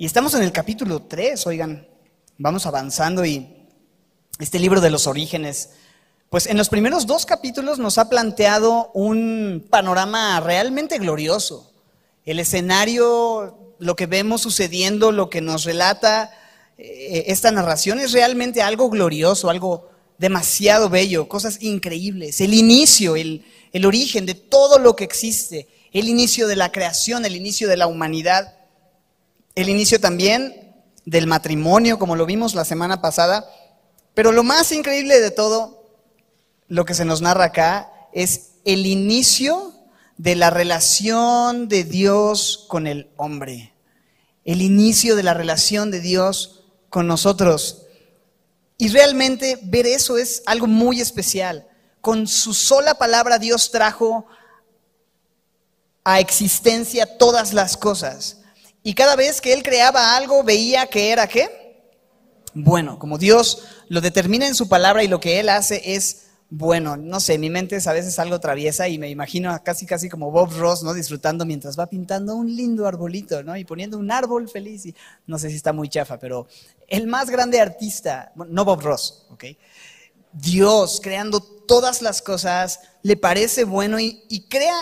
Y estamos en el capítulo 3, oigan, vamos avanzando y este libro de los orígenes, pues en los primeros dos capítulos nos ha planteado un panorama realmente glorioso. El escenario, lo que vemos sucediendo, lo que nos relata eh, esta narración es realmente algo glorioso, algo demasiado bello, cosas increíbles. El inicio, el, el origen de todo lo que existe, el inicio de la creación, el inicio de la humanidad, el inicio también del matrimonio, como lo vimos la semana pasada. Pero lo más increíble de todo, lo que se nos narra acá, es el inicio de la relación de Dios con el hombre. El inicio de la relación de Dios con nosotros. Y realmente ver eso es algo muy especial. Con su sola palabra Dios trajo a existencia todas las cosas. Y cada vez que Él creaba algo veía que era qué? Bueno, como Dios lo determina en su palabra y lo que Él hace es bueno, no sé, mi mente es a veces algo traviesa y me imagino casi casi como Bob Ross, ¿no? Disfrutando mientras va pintando un lindo arbolito, ¿no? Y poniendo un árbol feliz no sé si está muy chafa, pero el más grande artista, no Bob Ross, ¿ok? Dios creando todas las cosas, le parece bueno y, crea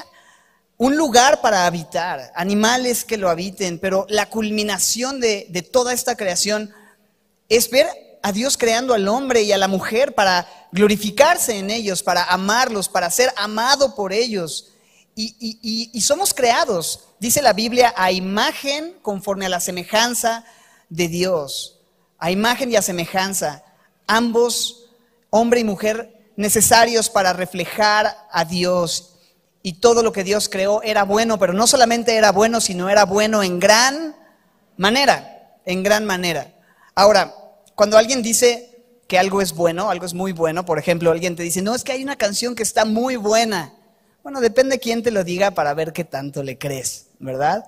un lugar para habitar, animales que lo habiten, pero la culminación de, de toda esta creación es ver a Dios creando al hombre y a la mujer para glorificarse en ellos, para amarlos, para ser amado por ellos. Y, somos creados, dice la Biblia, a imagen conforme a la semejanza de Dios. A imagen y a semejanza. Ambos, hombre y mujer, necesarios para reflejar a Dios. Y todo lo que Dios creó era bueno, pero no solamente era bueno, sino era bueno en gran manera, en gran manera. Ahora, cuando alguien dice que algo es bueno, algo es muy bueno, por ejemplo, alguien te dice, no, es que hay una canción que está muy buena. Bueno, depende quién te lo diga para ver qué tanto le crees, ¿verdad?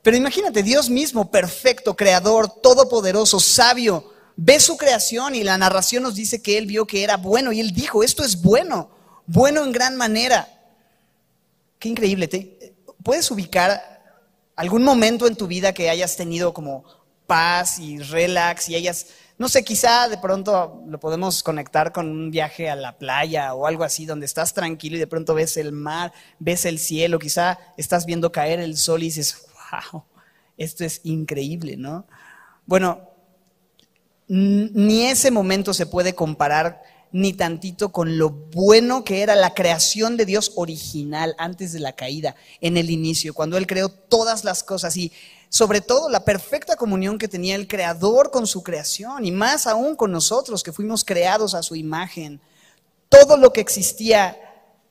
Pero imagínate, Dios mismo, perfecto, creador, todopoderoso, sabio, ve su creación y la narración nos dice que Él vio que era bueno y Él dijo, esto es bueno, bueno en gran manera. Qué increíble. ¿te? ¿Puedes ubicar algún momento en tu vida que hayas tenido como paz y relax y hayas no sé, quizá de pronto lo podemos conectar con un viaje a la playa o algo así, donde estás tranquilo y de pronto ves el mar, ves el cielo, quizá estás viendo caer el sol y dices, wow, esto es increíble, ¿no? Bueno, ni ese momento se puede comparar ni tantito con lo bueno que era la creación de Dios original antes de la caída, en el inicio, cuando Él creó todas las cosas y sobre todo la perfecta comunión que tenía el Creador con su creación y más aún con nosotros que fuimos creados a su imagen. Todo lo que existía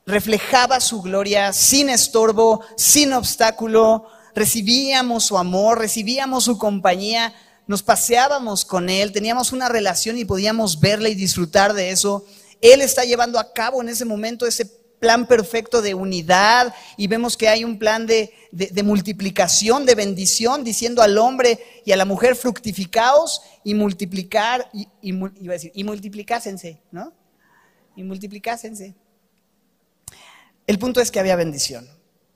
reflejaba su gloria sin estorbo, sin obstáculo. Recibíamos su amor, recibíamos su compañía, nos paseábamos con Él, teníamos una relación y podíamos verle y disfrutar de eso. Él está llevando a cabo en ese momento ese plan perfecto de unidad y vemos que hay un plan de, multiplicación, de bendición, diciendo al hombre y a la mujer fructificaos y multiplicar, y, a decir, y multiplicásense, ¿no? Y multiplicásense. El punto es que había bendición,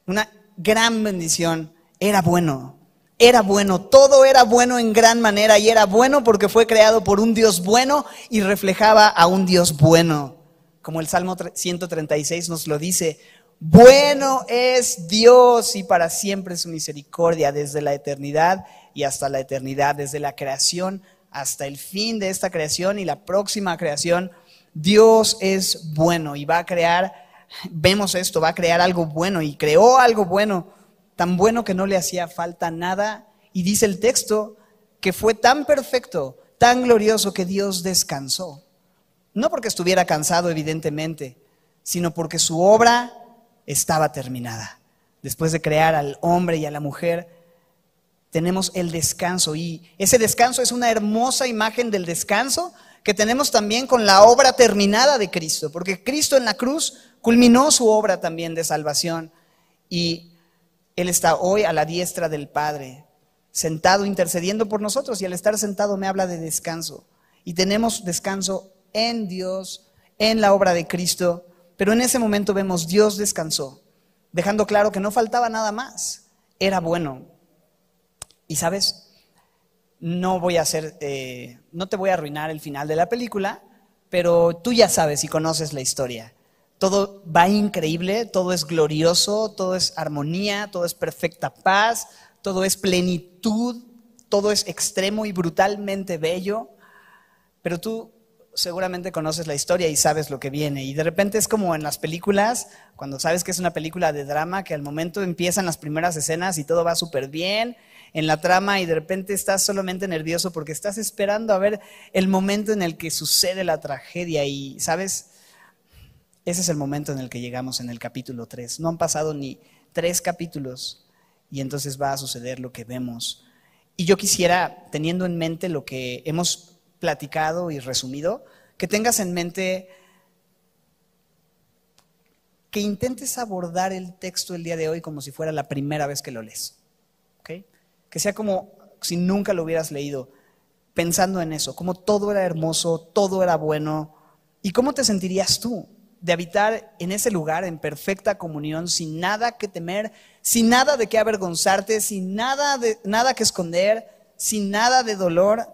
una gran bendición, era bueno, era bueno, todo era bueno en gran manera y era bueno porque fue creado por un Dios bueno y reflejaba a un Dios bueno como el Salmo 136 nos lo dice, bueno es Dios y para siempre su misericordia desde la eternidad y hasta la eternidad, desde la creación hasta el fin de esta creación y la próxima creación. Dios es bueno y va a crear, vemos esto, va a crear algo bueno y creó algo bueno, tan bueno que no le hacía falta nada. Y dice el texto que fue tan perfecto, tan glorioso que Dios descansó. No porque estuviera cansado, evidentemente, sino porque su obra estaba terminada. Después de crear al hombre y a la mujer, tenemos el descanso. Y ese descanso es una hermosa imagen del descanso que tenemos también con la obra terminada de Cristo, porque Cristo en la cruz culminó su obra también de salvación y Él está hoy a la diestra del Padre, sentado intercediendo por nosotros y al estar sentado me habla de descanso. Y tenemos descanso en Dios, en la obra de Cristo, pero en ese momento vemos Dios descansó, dejando claro que no faltaba nada más, era bueno. Y sabes, no voy a hacer, eh, no te voy a arruinar el final de la película, pero tú ya sabes y conoces la historia. Todo va increíble, todo es glorioso, todo es armonía, todo es perfecta paz, todo es plenitud, todo es extremo y brutalmente bello, pero tú seguramente conoces la historia y sabes lo que viene. Y de repente es como en las películas, cuando sabes que es una película de drama, que al momento empiezan las primeras escenas y todo va súper bien en la trama y de repente estás solamente nervioso porque estás esperando a ver el momento en el que sucede la tragedia y, ¿sabes? Ese es el momento en el que llegamos en el capítulo 3. No han pasado ni tres capítulos y entonces va a suceder lo que vemos. Y yo quisiera, teniendo en mente lo que hemos platicado y resumido, que tengas en mente que intentes abordar el texto el día de hoy como si fuera la primera vez que lo lees. Que sea como si nunca lo hubieras leído, pensando en eso, como todo era hermoso, todo era bueno. ¿Y cómo te sentirías tú de habitar en ese lugar en perfecta comunión, sin nada que temer, sin nada de qué avergonzarte, sin nada, de, nada que esconder, sin nada de dolor?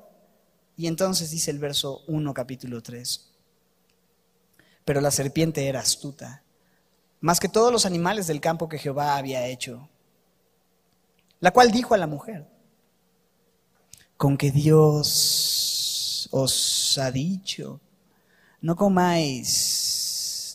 Y entonces dice el verso 1, capítulo 3. Pero la serpiente era astuta, más que todos los animales del campo que Jehová había hecho la cual dijo a la mujer, con que Dios os ha dicho, no comáis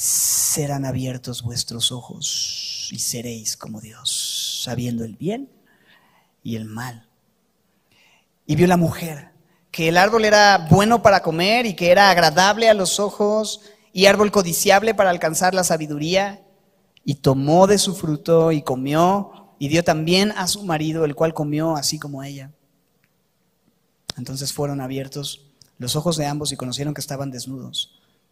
serán abiertos vuestros ojos y seréis como Dios, sabiendo el bien y el mal. Y vio la mujer que el árbol era bueno para comer y que era agradable a los ojos y árbol codiciable para alcanzar la sabiduría, y tomó de su fruto y comió y dio también a su marido, el cual comió así como ella. Entonces fueron abiertos los ojos de ambos y conocieron que estaban desnudos.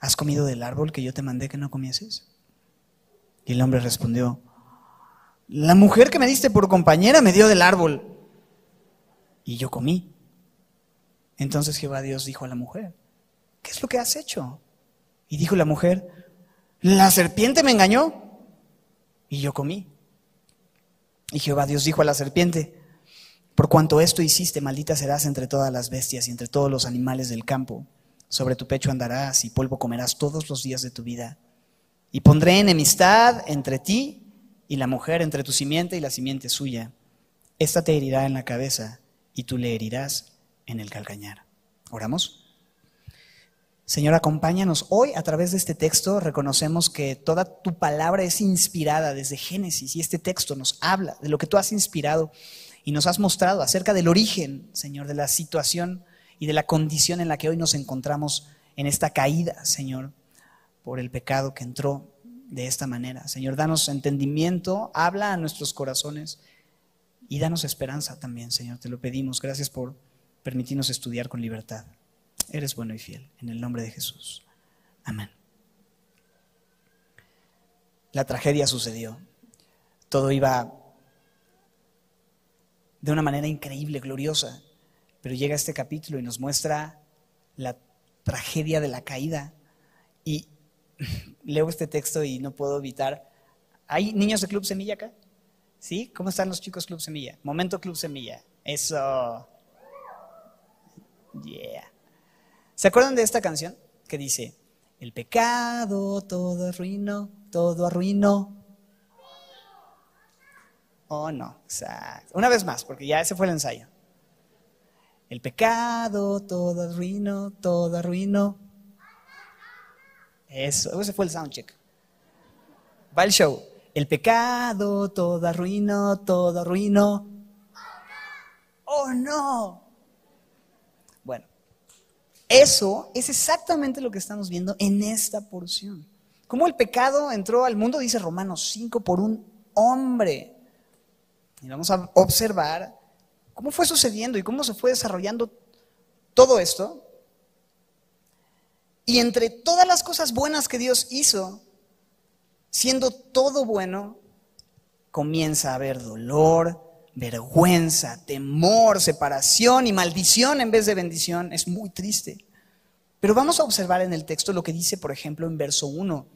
¿Has comido del árbol que yo te mandé que no comieses? Y el hombre respondió, la mujer que me diste por compañera me dio del árbol y yo comí. Entonces Jehová Dios dijo a la mujer, ¿qué es lo que has hecho? Y dijo la mujer, la serpiente me engañó y yo comí. Y Jehová Dios dijo a la serpiente, por cuanto esto hiciste, maldita serás entre todas las bestias y entre todos los animales del campo. Sobre tu pecho andarás y polvo comerás todos los días de tu vida. Y pondré enemistad entre ti y la mujer, entre tu simiente y la simiente suya. Esta te herirá en la cabeza y tú le herirás en el calcañar. ¿Oramos? Señor, acompáñanos. Hoy a través de este texto reconocemos que toda tu palabra es inspirada desde Génesis y este texto nos habla de lo que tú has inspirado y nos has mostrado acerca del origen, Señor, de la situación y de la condición en la que hoy nos encontramos en esta caída, Señor, por el pecado que entró de esta manera. Señor, danos entendimiento, habla a nuestros corazones y danos esperanza también, Señor. Te lo pedimos. Gracias por permitirnos estudiar con libertad. Eres bueno y fiel. En el nombre de Jesús. Amén. La tragedia sucedió. Todo iba de una manera increíble, gloriosa. Pero llega este capítulo y nos muestra la tragedia de la caída. Y leo este texto y no puedo evitar. ¿Hay niños de Club Semilla acá? ¿Sí? ¿Cómo están los chicos Club Semilla? Momento Club Semilla. Eso. Yeah. ¿Se acuerdan de esta canción que dice, el pecado todo arruinó, todo arruinó? Oh, no, una vez más, porque ya ese fue el ensayo. El pecado todo arruinó, todo arruinó. Eso, ese fue el soundcheck. Va el show. El pecado todo arruinó, todo arruinó. Oh no. Bueno, eso es exactamente lo que estamos viendo en esta porción. Cómo el pecado entró al mundo, dice Romanos 5, por un hombre. Y vamos a observar cómo fue sucediendo y cómo se fue desarrollando todo esto. Y entre todas las cosas buenas que Dios hizo, siendo todo bueno, comienza a haber dolor, vergüenza, temor, separación y maldición en vez de bendición. Es muy triste. Pero vamos a observar en el texto lo que dice, por ejemplo, en verso 1,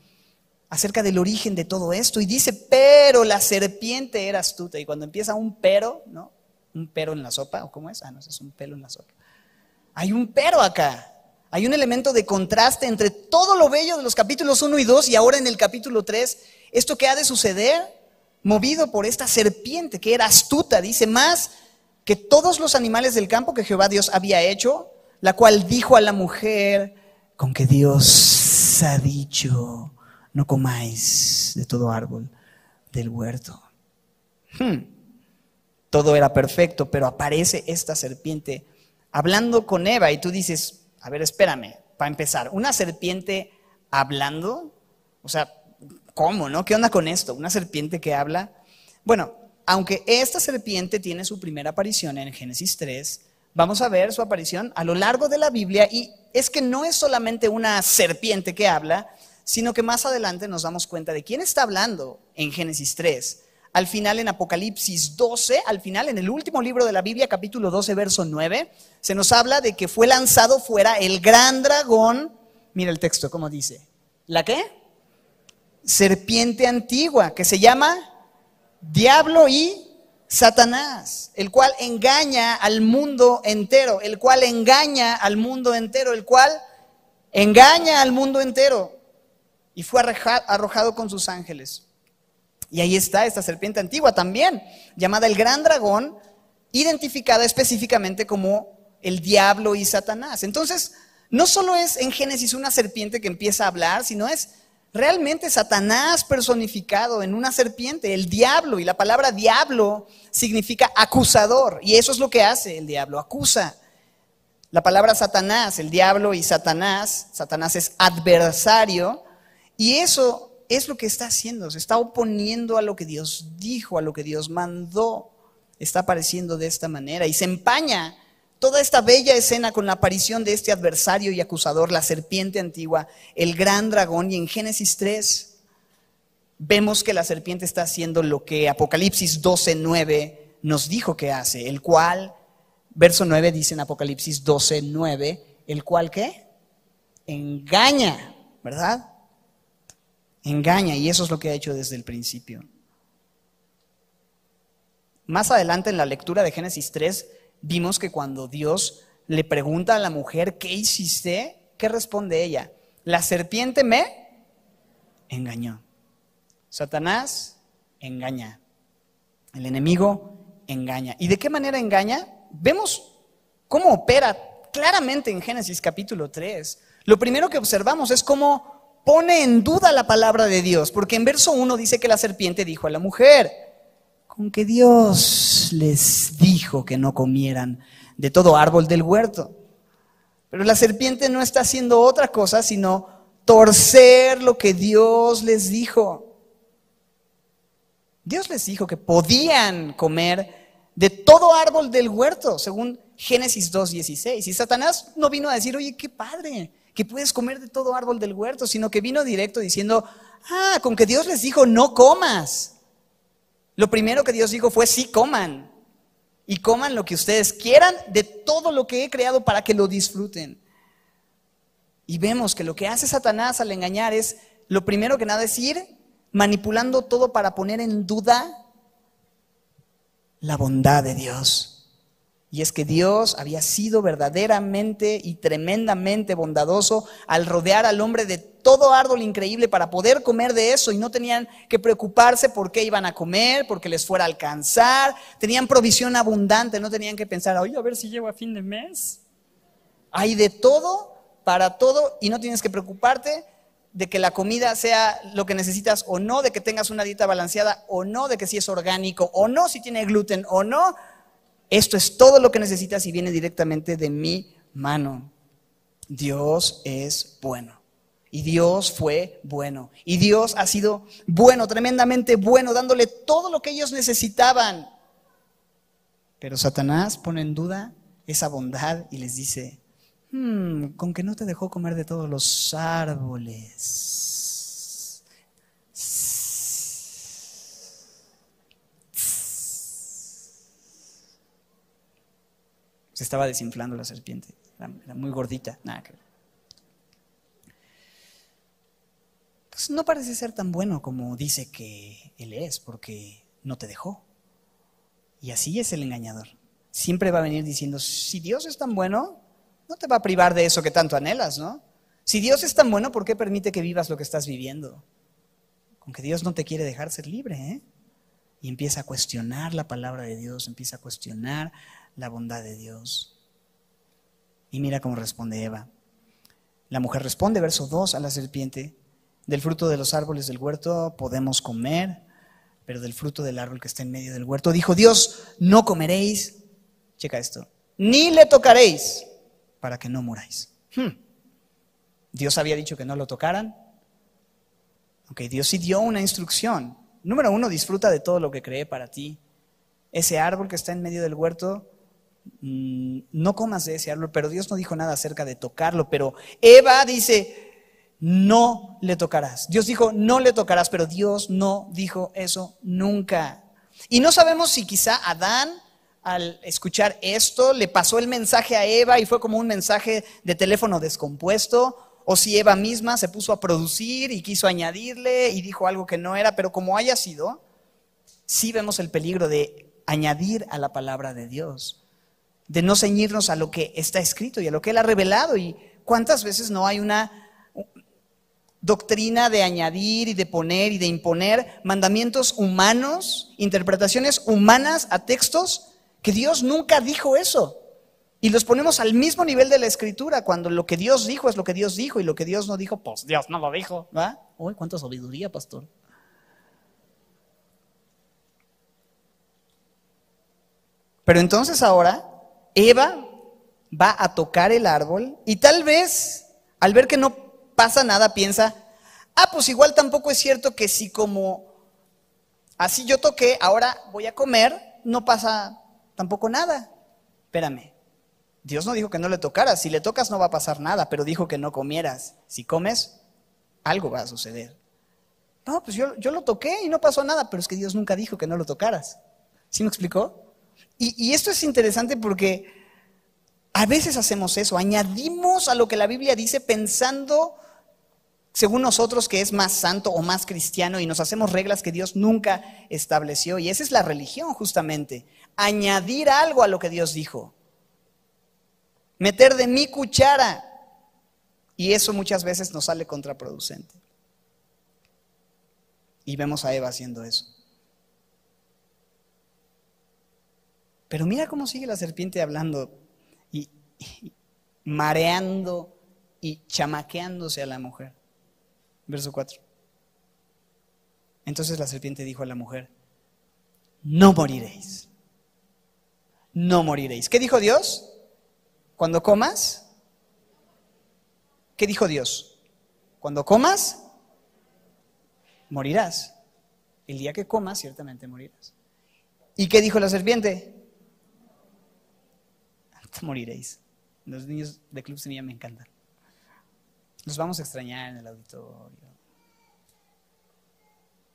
acerca del origen de todo esto. Y dice, pero la serpiente era astuta. Y cuando empieza un pero, ¿no? Un pero en la sopa, ¿o cómo es? Ah, no, es un pelo en la sopa. Hay un pero acá. Hay un elemento de contraste entre todo lo bello de los capítulos 1 y 2 y ahora en el capítulo 3, esto que ha de suceder, movido por esta serpiente que era astuta, dice más que todos los animales del campo que Jehová Dios había hecho, la cual dijo a la mujer, con que Dios ha dicho, no comáis de todo árbol del huerto. Hmm. Todo era perfecto, pero aparece esta serpiente hablando con Eva y tú dices, a ver, espérame, para empezar, una serpiente hablando, o sea, ¿cómo, no? ¿Qué onda con esto? ¿Una serpiente que habla? Bueno, aunque esta serpiente tiene su primera aparición en Génesis 3, vamos a ver su aparición a lo largo de la Biblia y es que no es solamente una serpiente que habla, sino que más adelante nos damos cuenta de quién está hablando en Génesis 3. Al final en Apocalipsis 12, al final en el último libro de la Biblia, capítulo 12, verso 9, se nos habla de que fue lanzado fuera el gran dragón. Mira el texto, ¿cómo dice? ¿La qué? Serpiente antigua, que se llama Diablo y Satanás, el cual engaña al mundo entero, el cual engaña al mundo entero, el cual engaña al mundo entero y fue arrojado con sus ángeles. Y ahí está esta serpiente antigua también, llamada el gran dragón, identificada específicamente como el diablo y Satanás. Entonces, no solo es en Génesis una serpiente que empieza a hablar, sino es realmente Satanás personificado en una serpiente, el diablo. Y la palabra diablo significa acusador. Y eso es lo que hace el diablo, acusa. La palabra Satanás, el diablo y Satanás, Satanás es adversario, y eso es lo que está haciendo, se está oponiendo a lo que Dios dijo, a lo que Dios mandó. Está apareciendo de esta manera y se empaña toda esta bella escena con la aparición de este adversario y acusador, la serpiente antigua, el gran dragón. Y en Génesis 3 vemos que la serpiente está haciendo lo que Apocalipsis 12, 9 nos dijo que hace, el cual, verso 9 dice en Apocalipsis 12, 9, el cual qué? Engaña, ¿verdad? Engaña y eso es lo que ha hecho desde el principio. Más adelante en la lectura de Génesis 3 vimos que cuando Dios le pregunta a la mujer, ¿qué hiciste? ¿Qué responde ella? La serpiente me engañó. Satanás engaña. El enemigo engaña. ¿Y de qué manera engaña? Vemos cómo opera claramente en Génesis capítulo 3. Lo primero que observamos es cómo pone en duda la palabra de Dios, porque en verso 1 dice que la serpiente dijo a la mujer, con que Dios les dijo que no comieran de todo árbol del huerto. Pero la serpiente no está haciendo otra cosa sino torcer lo que Dios les dijo. Dios les dijo que podían comer de todo árbol del huerto, según Génesis 2.16. Y Satanás no vino a decir, oye, qué padre, que puedes comer de todo árbol del huerto, sino que vino directo diciendo, ah, con que Dios les dijo, no comas. Lo primero que Dios dijo fue, sí coman. Y coman lo que ustedes quieran de todo lo que he creado para que lo disfruten. Y vemos que lo que hace Satanás al engañar es, lo primero que nada es ir manipulando todo para poner en duda la bondad de Dios. Y es que Dios había sido verdaderamente y tremendamente bondadoso al rodear al hombre de todo árbol increíble para poder comer de eso y no tenían que preocuparse por qué iban a comer, porque les fuera a alcanzar, tenían provisión abundante, no tenían que pensar, oye, a ver si llego a fin de mes. Hay de todo, para todo, y no tienes que preocuparte de que la comida sea lo que necesitas o no, de que tengas una dieta balanceada o no, de que si es orgánico o no, si tiene gluten o no. Esto es todo lo que necesitas y viene directamente de mi mano. Dios es bueno. Y Dios fue bueno. Y Dios ha sido bueno, tremendamente bueno, dándole todo lo que ellos necesitaban. Pero Satanás pone en duda esa bondad y les dice, hmm, con que no te dejó comer de todos los árboles. Se estaba desinflando la serpiente. Era, muy gordita. Nada Pues no parece ser tan bueno como dice que él es, porque no te dejó. Y así es el engañador. Siempre va a venir diciendo, si Dios es tan bueno, no te va a privar de eso que tanto anhelas, ¿no? Si Dios es tan bueno, ¿por qué permite que vivas lo que estás viviendo? Con que Dios no te quiere dejar ser libre, ¿eh? Y empieza a cuestionar la palabra de Dios, empieza a cuestionar la bondad de Dios. Y mira cómo responde Eva. La mujer responde, verso 2, a la serpiente, del fruto de los árboles del huerto podemos comer, pero del fruto del árbol que está en medio del huerto, dijo Dios, no comeréis, checa esto, ni le tocaréis para que no muráis. Hmm. Dios había dicho que no lo tocaran. Ok, Dios sí dio una instrucción. Número uno, disfruta de todo lo que cree para ti. Ese árbol que está en medio del huerto Mm, no comas de ese árbol, pero Dios no dijo nada acerca de tocarlo, pero Eva dice, no le tocarás. Dios dijo, no le tocarás, pero Dios no dijo eso nunca. Y no sabemos si quizá Adán, al escuchar esto, le pasó el mensaje a Eva y fue como un mensaje de teléfono descompuesto, o si Eva misma se puso a producir y quiso añadirle y dijo algo que no era, pero como haya sido, sí vemos el peligro de añadir a la palabra de Dios de no ceñirnos a lo que está escrito y a lo que Él ha revelado. Y cuántas veces no hay una doctrina de añadir y de poner y de imponer mandamientos humanos, interpretaciones humanas a textos que Dios nunca dijo eso. Y los ponemos al mismo nivel de la escritura, cuando lo que Dios dijo es lo que Dios dijo y lo que Dios no dijo, pues Dios no lo dijo. ¿Va? Uy, cuánta sabiduría, pastor. Pero entonces ahora Eva va a tocar el árbol y tal vez al ver que no pasa nada piensa, ah, pues igual tampoco es cierto que si como así yo toqué, ahora voy a comer, no pasa tampoco nada. Espérame, Dios no dijo que no le tocaras, si le tocas no va a pasar nada, pero dijo que no comieras. Si comes, algo va a suceder. No, pues yo, yo lo toqué y no pasó nada, pero es que Dios nunca dijo que no lo tocaras. ¿Sí me explicó? Y, esto es interesante porque a veces hacemos eso, añadimos a lo que la Biblia dice pensando según nosotros que es más santo o más cristiano y nos hacemos reglas que Dios nunca estableció. Y esa es la religión justamente, añadir algo a lo que Dios dijo, meter de mi cuchara. Y eso muchas veces nos sale contraproducente. Y vemos a Eva haciendo eso. Pero mira cómo sigue la serpiente hablando y, mareando y chamaqueándose a la mujer. Verso 4. Entonces la serpiente dijo a la mujer, no moriréis. No moriréis. ¿Qué dijo Dios? Cuando comas, ¿qué dijo Dios? Cuando comas, morirás. El día que comas, ciertamente morirás. ¿Y qué dijo la serpiente? Moriréis. Los niños de Club Semilla me encantan. Los vamos a extrañar en el auditorio.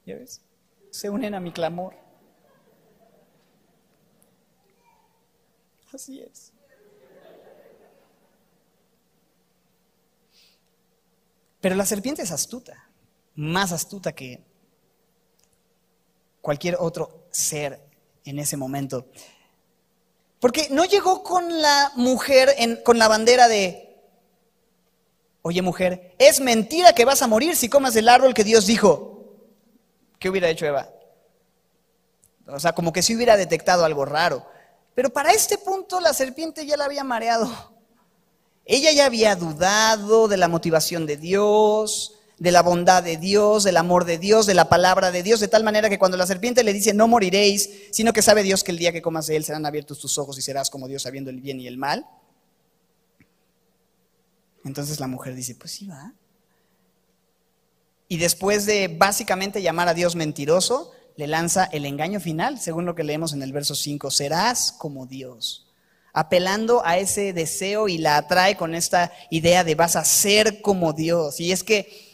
¿Ya ves? Se unen a mi clamor. Así es. Pero la serpiente es astuta, más astuta que cualquier otro ser en ese momento. Porque no llegó con la mujer, con la bandera de, oye mujer, es mentira que vas a morir si comas del árbol que Dios dijo. ¿Qué hubiera hecho Eva? O sea, como que si hubiera detectado algo raro. Pero para este punto la serpiente ya la había mareado. Ella ya había dudado de la motivación de Dios, de la bondad de Dios, del amor de Dios, de la palabra de Dios, de tal manera que cuando la serpiente le dice no moriréis, sino que sabe Dios que el día que comas de él serán abiertos tus ojos y serás como Dios sabiendo el bien y el mal. Entonces la mujer dice, pues sí va. Y después de básicamente llamar a Dios mentiroso, le lanza el engaño final, según lo que leemos en el verso 5, serás como Dios, apelando a ese deseo y la atrae con esta idea de vas a ser como Dios. Y es que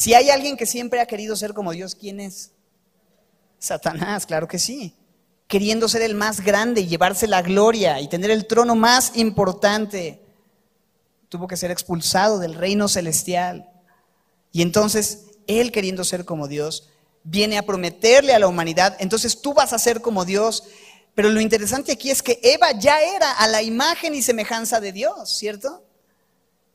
si hay alguien que siempre ha querido ser como Dios, ¿quién es? Satanás, claro que sí. Queriendo ser el más grande y llevarse la gloria y tener el trono más importante, tuvo que ser expulsado del reino celestial. Y entonces, él queriendo ser como Dios, viene a prometerle a la humanidad, entonces tú vas a ser como Dios. Pero lo interesante aquí es que Eva ya era a la imagen y semejanza de Dios, ¿cierto?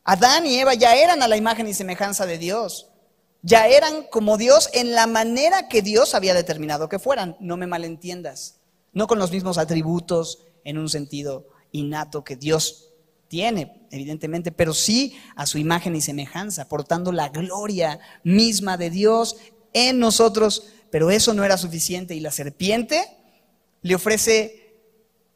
Adán y Eva ya eran a la imagen y semejanza de Dios ya eran como Dios en la manera que Dios había determinado que fueran. No me malentiendas. No con los mismos atributos en un sentido innato que Dios tiene, evidentemente, pero sí a su imagen y semejanza, portando la gloria misma de Dios en nosotros. Pero eso no era suficiente y la serpiente le ofrece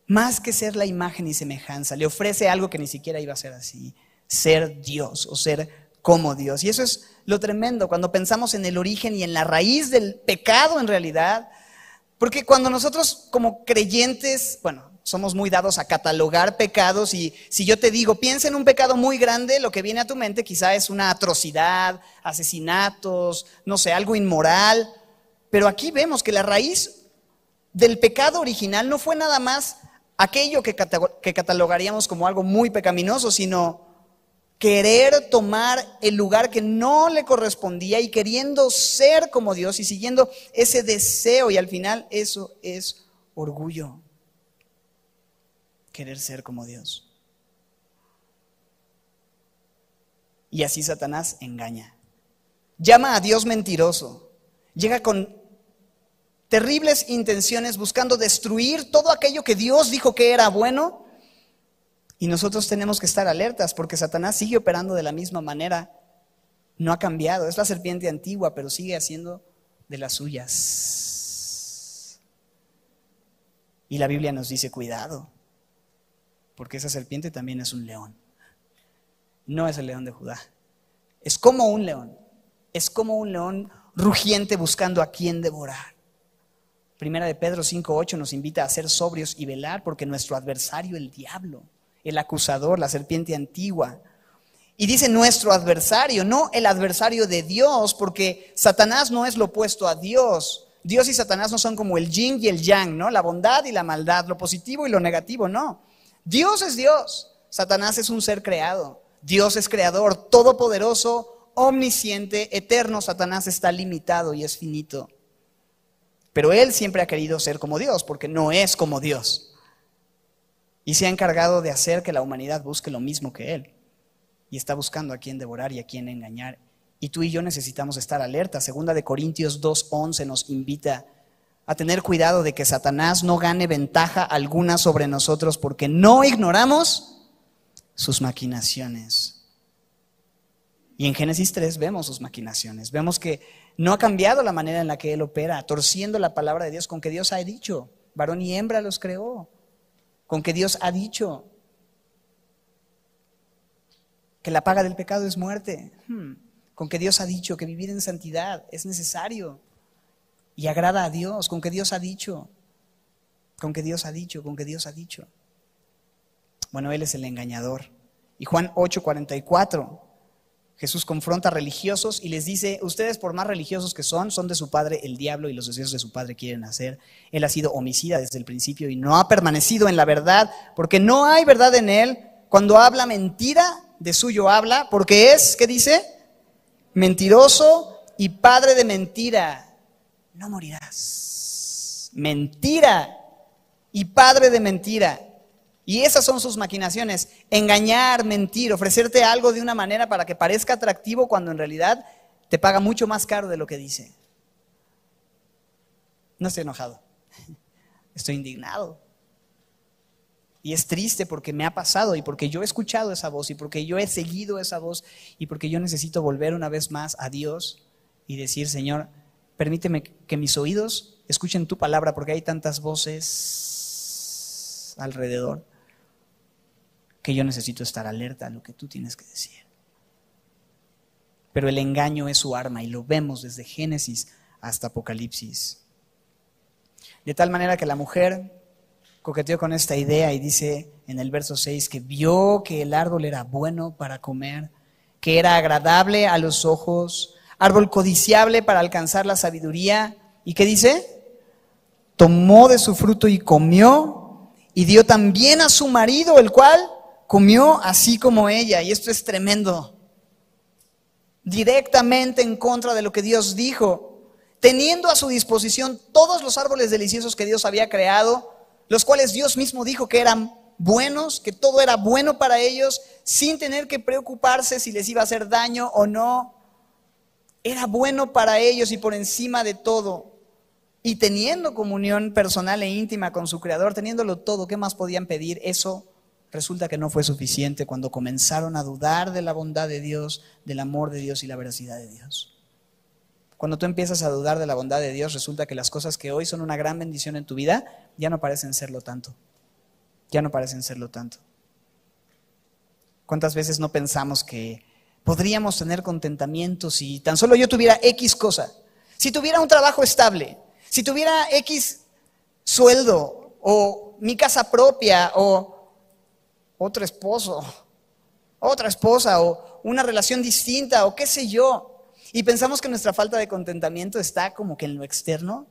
más que ser la imagen y semejanza, le ofrece algo que ni siquiera iba a ser así, ser Dios o ser como Dios. Y eso es lo tremendo cuando pensamos en el origen y en la raíz del pecado en realidad. Porque cuando nosotros como creyentes, bueno, somos muy dados a catalogar pecados y si yo te digo, piensa en un pecado muy grande, lo que viene a tu mente quizá es una atrocidad, asesinatos, no sé, algo inmoral. Pero aquí vemos que la raíz del pecado original no fue nada más aquello que, catalogaríamos como algo muy pecaminoso, sino querer tomar el lugar que no le correspondía y queriendo ser como Dios y siguiendo ese deseo y al final eso es orgullo, querer ser como Dios. Y así Satanás engaña. Llama a Dios mentiroso. Llega con terribles intenciones buscando destruir todo aquello que Dios dijo que era bueno y nosotros tenemos que estar alertas porque Satanás sigue operando de la misma manera. No ha cambiado. Es la serpiente antigua, pero sigue haciendo de las suyas. Y la Biblia nos dice, cuidado, porque esa serpiente también es un león. No es el león de Judá. Es como un león. Es como un león rugiente buscando a quien devorar. Primera de Pedro 5.8 nos invita a ser sobrios y velar porque nuestro adversario, el diablo, el acusador, la serpiente antigua. Y dice nuestro adversario, no el adversario de Dios, porque Satanás no es lo opuesto a Dios. Dios y Satanás no son como el yin y el yang, ¿no? La bondad y la maldad, lo positivo y lo negativo, no. Dios es Dios, Satanás es un ser creado. Dios es creador, todopoderoso, omnisciente, eterno. Satanás está limitado y es finito. Pero él siempre ha querido ser como Dios, porque no es como Dios y se ha encargado de hacer que la humanidad busque lo mismo que Él. Y está buscando a quién devorar y a quién engañar. Y tú y yo necesitamos estar alerta. Segunda de Corintios 2.11 nos invita a tener cuidado de que Satanás no gane ventaja alguna sobre nosotros porque no ignoramos sus maquinaciones. Y en Génesis 3 vemos sus maquinaciones. Vemos que no ha cambiado la manera en la que Él opera, torciendo la palabra de Dios con que Dios ha dicho. Varón y hembra los creó con que Dios ha dicho que la paga del pecado es muerte, hmm. con que Dios ha dicho que vivir en santidad es necesario y agrada a Dios, con que Dios ha dicho, con que Dios ha dicho, con que Dios ha dicho. Bueno, Él es el engañador. Y Juan 8:44 Jesús confronta a religiosos y les dice, ustedes por más religiosos que son, son de su padre el diablo y los deseos de su padre quieren hacer. Él ha sido homicida desde el principio y no ha permanecido en la verdad, porque no hay verdad en él. Cuando habla mentira, de suyo habla, porque es, ¿qué dice? Mentiroso y padre de mentira. No morirás. Mentira y padre de mentira. Y esas son sus maquinaciones. Engañar, mentir, ofrecerte algo de una manera para que parezca atractivo cuando en realidad te paga mucho más caro de lo que dice. No estoy enojado, estoy indignado. Y es triste porque me ha pasado y porque yo he escuchado esa voz y porque yo he seguido esa voz y porque yo necesito volver una vez más a Dios y decir, Señor, permíteme que mis oídos escuchen tu palabra porque hay tantas voces alrededor que yo necesito estar alerta a lo que tú tienes que decir. Pero el engaño es su arma y lo vemos desde Génesis hasta Apocalipsis. De tal manera que la mujer coqueteó con esta idea y dice en el verso 6 que vio que el árbol era bueno para comer, que era agradable a los ojos, árbol codiciable para alcanzar la sabiduría. ¿Y qué dice? Tomó de su fruto y comió y dio también a su marido, el cual comió así como ella. Y esto es tremendo. Directamente en contra de lo que Dios dijo, teniendo a su disposición todos los árboles deliciosos que Dios había creado, los cuales Dios mismo dijo que eran buenos, que todo era bueno para ellos, sin tener que preocuparse si les iba a hacer daño o no. Era bueno para ellos y por encima de todo. Y teniendo comunión personal e íntima con su Creador, teniéndolo todo, ¿qué más podían pedir? Eso resulta que no fue suficiente cuando comenzaron a dudar de la bondad de Dios, del amor de Dios y la veracidad de Dios. Cuando tú empiezas a dudar de la bondad de Dios, resulta que las cosas que hoy son una gran bendición en tu vida ya no parecen serlo tanto. Ya no parecen serlo tanto. ¿Cuántas veces no pensamos que podríamos tener contentamiento si tan solo yo tuviera X cosa? Si tuviera un trabajo estable, si tuviera X sueldo o mi casa propia o otro esposo, otra esposa o una relación distinta o qué sé yo. Y pensamos que nuestra falta de contentamiento está como que en lo externo.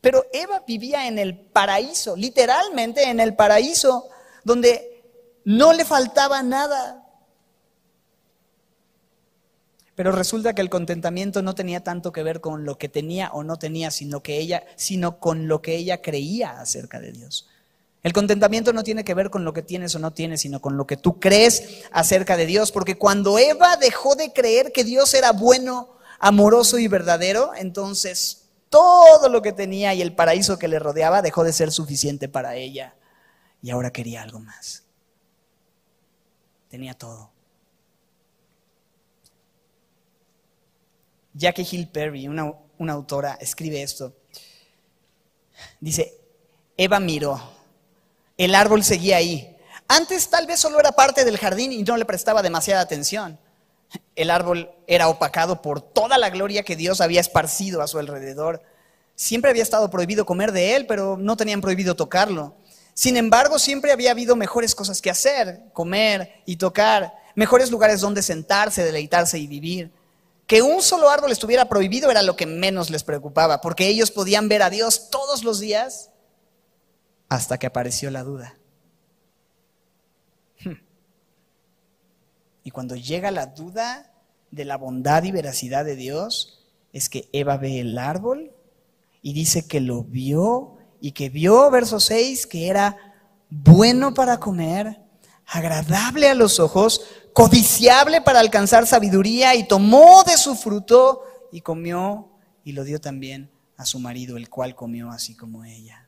Pero Eva vivía en el paraíso, literalmente en el paraíso, donde no le faltaba nada. Pero resulta que el contentamiento no tenía tanto que ver con lo que tenía o no tenía, sino que ella, sino con lo que ella creía acerca de Dios. El contentamiento no tiene que ver con lo que tienes o no tienes, sino con lo que tú crees acerca de Dios. Porque cuando Eva dejó de creer que Dios era bueno, amoroso y verdadero, entonces todo lo que tenía y el paraíso que le rodeaba dejó de ser suficiente para ella. Y ahora quería algo más. Tenía todo. Jackie Hill Perry, una, una autora, escribe esto. Dice, Eva miró el árbol seguía ahí. Antes tal vez solo era parte del jardín y no le prestaba demasiada atención. El árbol era opacado por toda la gloria que Dios había esparcido a su alrededor. Siempre había estado prohibido comer de él, pero no tenían prohibido tocarlo. Sin embargo, siempre había habido mejores cosas que hacer, comer y tocar, mejores lugares donde sentarse, deleitarse y vivir. Que un solo árbol estuviera prohibido era lo que menos les preocupaba, porque ellos podían ver a Dios todos los días hasta que apareció la duda. Hmm. Y cuando llega la duda de la bondad y veracidad de Dios, es que Eva ve el árbol y dice que lo vio y que vio, verso 6, que era bueno para comer, agradable a los ojos, codiciable para alcanzar sabiduría y tomó de su fruto y comió y lo dio también a su marido, el cual comió así como ella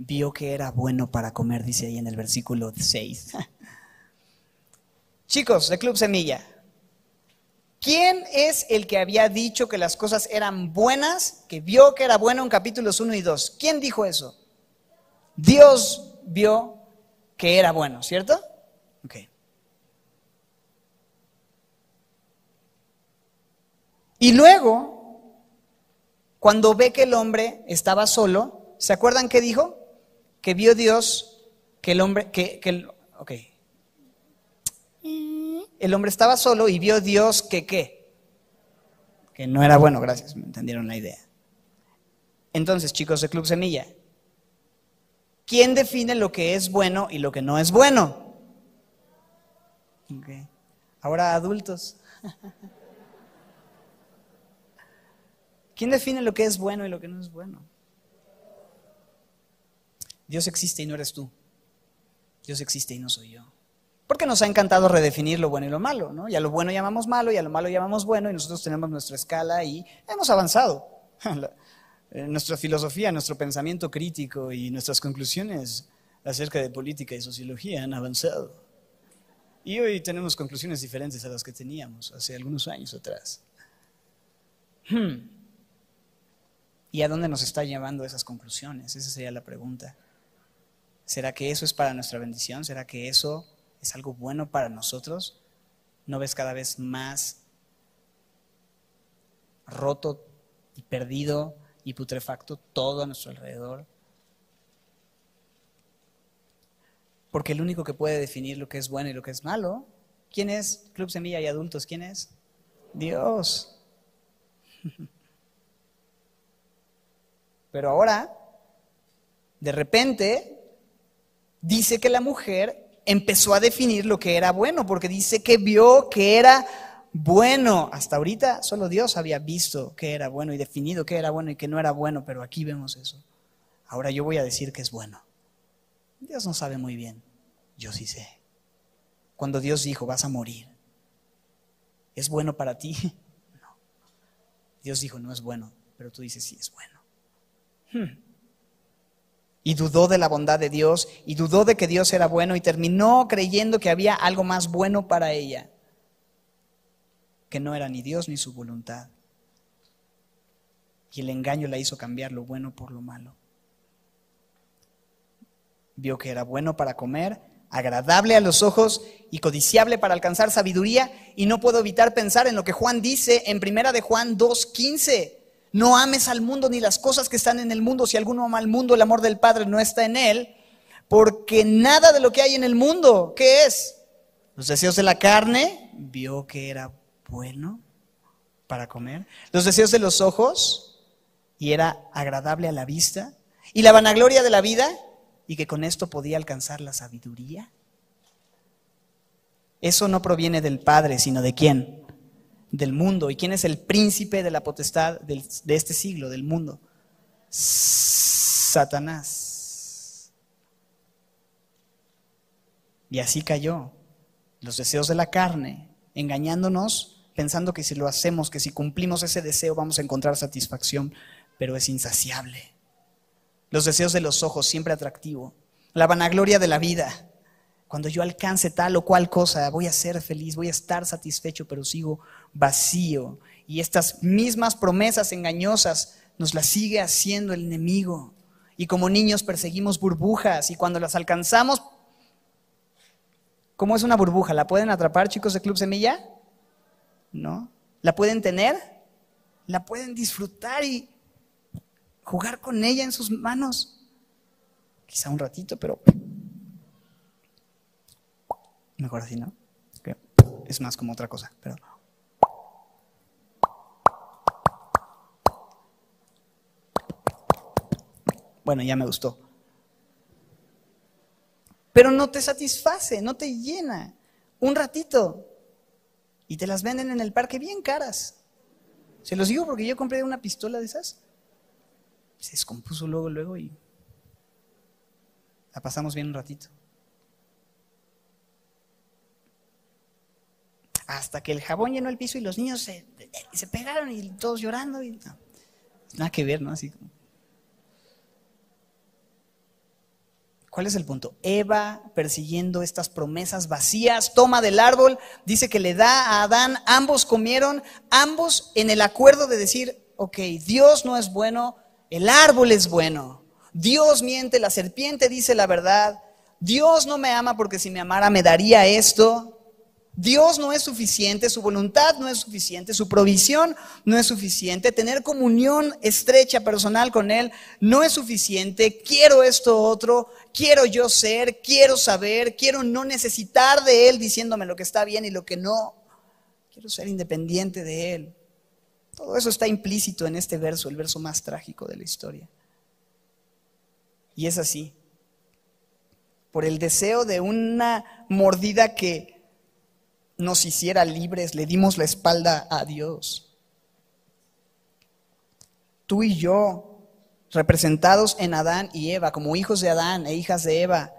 vio que era bueno para comer, dice ahí en el versículo 6. Chicos de Club Semilla, ¿quién es el que había dicho que las cosas eran buenas, que vio que era bueno en capítulos 1 y 2? ¿Quién dijo eso? Dios vio que era bueno, ¿cierto? Ok. Y luego, cuando ve que el hombre estaba solo, ¿se acuerdan qué dijo? Que vio Dios que el hombre, que, el, ok. El hombre estaba solo y vio Dios que qué. Que no era bueno, gracias, me entendieron la idea. Entonces, chicos de Club Semilla, ¿quién define lo que es bueno y lo que no es bueno? Okay. Ahora adultos. ¿Quién define lo que es bueno y lo que no es bueno? Dios existe y no eres tú. Dios existe y no soy yo. Porque nos ha encantado redefinir lo bueno y lo malo, ¿no? Y a lo bueno llamamos malo y a lo malo llamamos bueno y nosotros tenemos nuestra escala y hemos avanzado. nuestra filosofía, nuestro pensamiento crítico y nuestras conclusiones acerca de política y sociología han avanzado. Y hoy tenemos conclusiones diferentes a las que teníamos hace algunos años atrás. Hmm. ¿Y a dónde nos está llevando esas conclusiones? Esa sería la pregunta. ¿Será que eso es para nuestra bendición? ¿Será que eso es algo bueno para nosotros? ¿No ves cada vez más roto y perdido y putrefacto todo a nuestro alrededor? Porque el único que puede definir lo que es bueno y lo que es malo, ¿quién es? Club Semilla y adultos, ¿quién es? Dios. Pero ahora, de repente, dice que la mujer empezó a definir lo que era bueno, porque dice que vio que era bueno. Hasta ahorita solo Dios había visto que era bueno y definido que era bueno y que no era bueno, pero aquí vemos eso. Ahora yo voy a decir que es bueno. Dios no sabe muy bien, yo sí sé. Cuando Dios dijo, vas a morir, ¿es bueno para ti? No. Dios dijo, no es bueno, pero tú dices, sí, es bueno. Hmm y dudó de la bondad de Dios y dudó de que Dios era bueno y terminó creyendo que había algo más bueno para ella, que no era ni Dios ni su voluntad. Y el engaño la hizo cambiar lo bueno por lo malo. Vio que era bueno para comer, agradable a los ojos y codiciable para alcanzar sabiduría y no puedo evitar pensar en lo que Juan dice en primera de Juan 2:15 no ames al mundo ni las cosas que están en el mundo. Si alguno ama al mundo, el amor del Padre no está en él. Porque nada de lo que hay en el mundo, ¿qué es? Los deseos de la carne, vio que era bueno para comer. Los deseos de los ojos, y era agradable a la vista. Y la vanagloria de la vida, y que con esto podía alcanzar la sabiduría. Eso no proviene del Padre, sino de quién? Del mundo. ¿Y quién es el príncipe de la potestad de este siglo, del mundo? Satanás. Y así cayó. Los deseos de la carne, engañándonos, pensando que si lo hacemos, que si cumplimos ese deseo vamos a encontrar satisfacción, pero es insaciable. Los deseos de los ojos, siempre atractivo. La vanagloria de la vida, cuando yo alcance tal o cual cosa, voy a ser feliz, voy a estar satisfecho, pero sigo vacío. Y estas mismas promesas engañosas nos las sigue haciendo el enemigo. Y como niños perseguimos burbujas y cuando las alcanzamos, ¿cómo es una burbuja? ¿La pueden atrapar chicos de Club Semilla? ¿No? ¿La pueden tener? ¿La pueden disfrutar y jugar con ella en sus manos? Quizá un ratito, pero Mejor así, ¿no? Es más como otra cosa, pero... Bueno, ya me gustó. Pero no te satisface, no te llena. Un ratito. Y te las venden en el parque bien caras. Se los digo porque yo compré una pistola de esas. Se descompuso luego, luego y la pasamos bien un ratito. hasta que el jabón llenó el piso y los niños se, pegaron y todos llorando. Y, Nada que ver, ¿no? Así ¿Cuál es el punto? Eva persiguiendo estas promesas vacías, toma del árbol, dice que le da a Adán, ambos comieron, ambos en el acuerdo de decir, ok, Dios no es bueno, el árbol es bueno, Dios miente, la serpiente dice la verdad, Dios no me ama porque si me amara me daría esto, Dios no es suficiente, su voluntad no es suficiente, su provisión no es suficiente, tener comunión estrecha personal con Él no es suficiente, quiero esto otro, quiero yo ser, quiero saber, quiero no necesitar de Él diciéndome lo que está bien y lo que no, quiero ser independiente de Él. Todo eso está implícito en este verso, el verso más trágico de la historia. Y es así, por el deseo de una mordida que nos hiciera libres, le dimos la espalda a Dios. Tú y yo, representados en Adán y Eva, como hijos de Adán e hijas de Eva,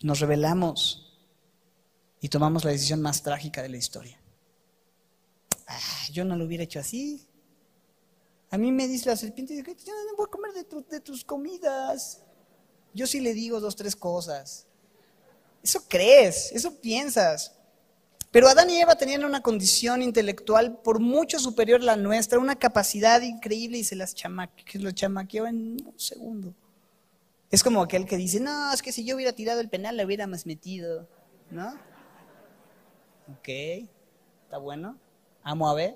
nos rebelamos y tomamos la decisión más trágica de la historia. Ah, yo no lo hubiera hecho así. A mí me dice la serpiente, yo no voy a comer de, de tus comidas. Yo sí le digo dos, tres cosas. Eso crees, eso piensas. Pero Adán y Eva tenían una condición intelectual por mucho superior a la nuestra, una capacidad increíble y se las chamaqueó, lo chamaqueó en un segundo. Es como aquel que dice, no, es que si yo hubiera tirado el penal, le hubiéramos metido, ¿no? Ok, está bueno. Amo a ver.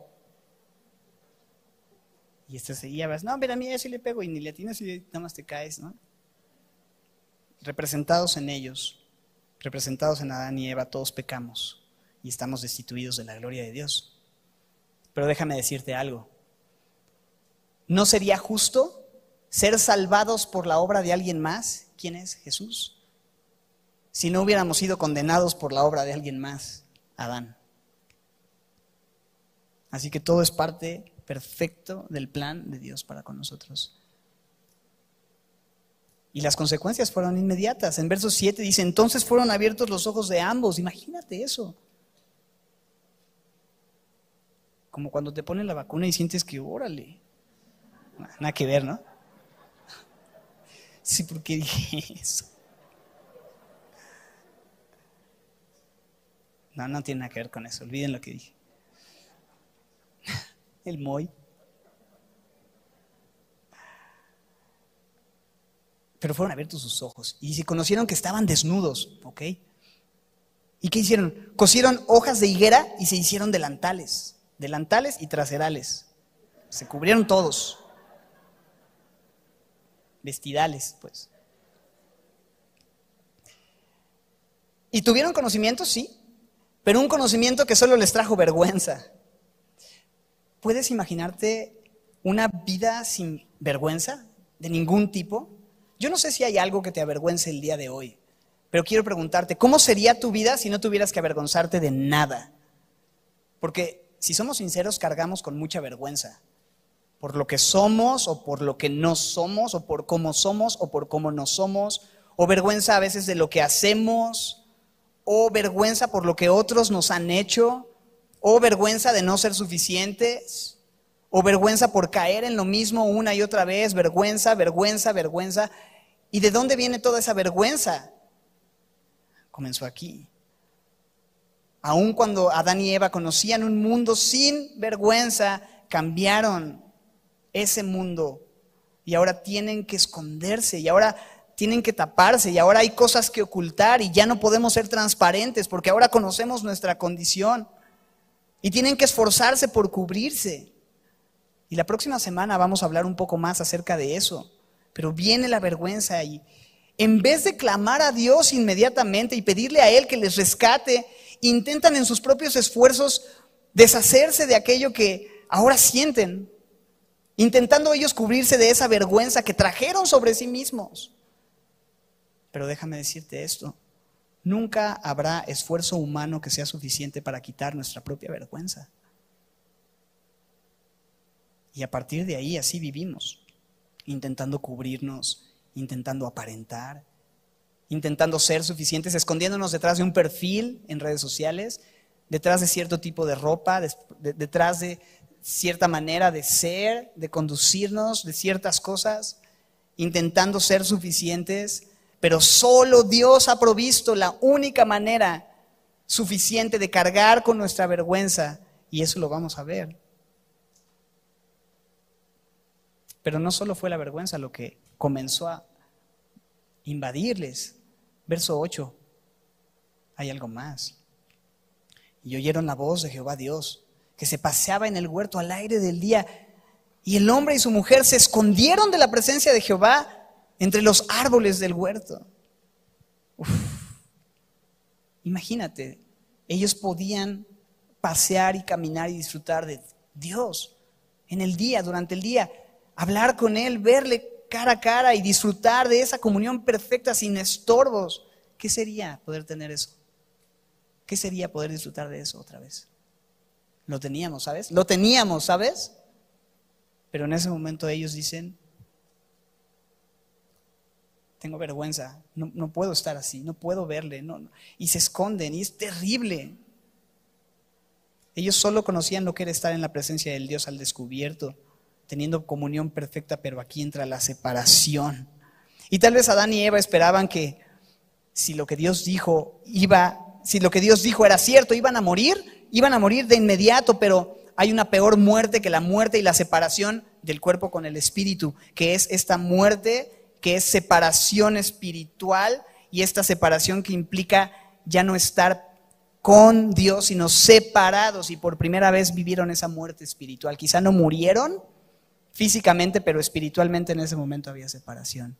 Y esto seguía, vas, no, pero a mí yo sí le pego y ni le atinas y nada más te caes, ¿no? Representados en ellos, representados en Adán y Eva, todos pecamos y estamos destituidos de la gloria de Dios. Pero déjame decirte algo. ¿No sería justo ser salvados por la obra de alguien más? ¿Quién es Jesús? Si no hubiéramos sido condenados por la obra de alguien más, Adán. Así que todo es parte perfecto del plan de Dios para con nosotros. Y las consecuencias fueron inmediatas. En verso 7 dice, entonces fueron abiertos los ojos de ambos. Imagínate eso. Como cuando te ponen la vacuna y sientes que, órale, nada que ver, ¿no? Sí, porque dije eso. No, no tiene nada que ver con eso, olviden lo que dije. El Moy. Pero fueron abiertos sus ojos y se conocieron que estaban desnudos, ¿ok? ¿Y qué hicieron? Cosieron hojas de higuera y se hicieron delantales delantales y traserales. Se cubrieron todos. Vestidales, pues. ¿Y tuvieron conocimiento? Sí, pero un conocimiento que solo les trajo vergüenza. ¿Puedes imaginarte una vida sin vergüenza de ningún tipo? Yo no sé si hay algo que te avergüence el día de hoy, pero quiero preguntarte, ¿cómo sería tu vida si no tuvieras que avergonzarte de nada? Porque si somos sinceros, cargamos con mucha vergüenza por lo que somos o por lo que no somos o por cómo somos o por cómo no somos, o vergüenza a veces de lo que hacemos, o vergüenza por lo que otros nos han hecho, o vergüenza de no ser suficientes, o vergüenza por caer en lo mismo una y otra vez, vergüenza, vergüenza, vergüenza. ¿Y de dónde viene toda esa vergüenza? Comenzó aquí. Aun cuando Adán y Eva conocían un mundo sin vergüenza, cambiaron ese mundo y ahora tienen que esconderse y ahora tienen que taparse y ahora hay cosas que ocultar y ya no podemos ser transparentes porque ahora conocemos nuestra condición y tienen que esforzarse por cubrirse. Y la próxima semana vamos a hablar un poco más acerca de eso, pero viene la vergüenza y en vez de clamar a Dios inmediatamente y pedirle a Él que les rescate intentan en sus propios esfuerzos deshacerse de aquello que ahora sienten, intentando ellos cubrirse de esa vergüenza que trajeron sobre sí mismos. Pero déjame decirte esto, nunca habrá esfuerzo humano que sea suficiente para quitar nuestra propia vergüenza. Y a partir de ahí así vivimos, intentando cubrirnos, intentando aparentar, intentando ser suficientes, escondiéndonos detrás de un perfil en redes sociales, detrás de cierto tipo de ropa, detrás de cierta manera de ser, de conducirnos, de ciertas cosas, intentando ser suficientes, pero solo Dios ha provisto la única manera suficiente de cargar con nuestra vergüenza y eso lo vamos a ver. Pero no solo fue la vergüenza lo que comenzó a invadirles, Verso 8. Hay algo más. Y oyeron la voz de Jehová Dios, que se paseaba en el huerto al aire del día. Y el hombre y su mujer se escondieron de la presencia de Jehová entre los árboles del huerto. Imagínate, ellos podían pasear y caminar y disfrutar de Dios en el día, durante el día, hablar con Él, verle cara a cara y disfrutar de esa comunión perfecta sin estorbos. ¿Qué sería poder tener eso? ¿Qué sería poder disfrutar de eso otra vez? Lo teníamos, ¿sabes? Lo teníamos, ¿sabes? Pero en ese momento ellos dicen, tengo vergüenza, no, puedo estar así, no puedo verle, no, y se esconden, y es terrible. Ellos solo conocían lo que era estar en la presencia del Dios al descubierto, teniendo comunión perfecta, pero aquí entra la separación. Y tal vez Adán y Eva esperaban que si lo que Dios dijo iba, si lo que Dios dijo era cierto, iban a morir, iban a morir de inmediato, pero hay una peor muerte que la muerte y la separación del cuerpo con el espíritu, que es esta muerte que es separación espiritual y esta separación que implica ya no estar con Dios, sino separados y por primera vez vivieron esa muerte espiritual. Quizá no murieron físicamente, pero espiritualmente en ese momento había separación.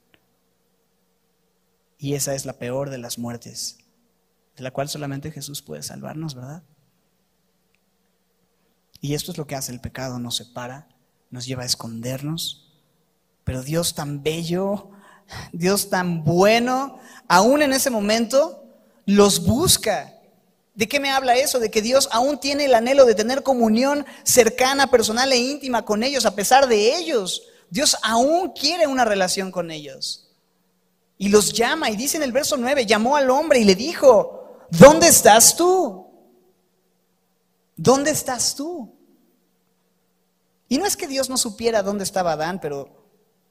Y esa es la peor de las muertes, de la cual solamente Jesús puede salvarnos, ¿verdad? Y esto es lo que hace el pecado, nos separa, nos lleva a escondernos, pero Dios tan bello, Dios tan bueno, aún en ese momento los busca. ¿De qué me habla eso? De que Dios aún tiene el anhelo de tener comunión cercana, personal e íntima con ellos, a pesar de ellos. Dios aún quiere una relación con ellos. Y los llama, y dice en el verso 9, llamó al hombre y le dijo, ¿dónde estás tú? ¿Dónde estás tú? Y no es que Dios no supiera dónde estaba Adán, pero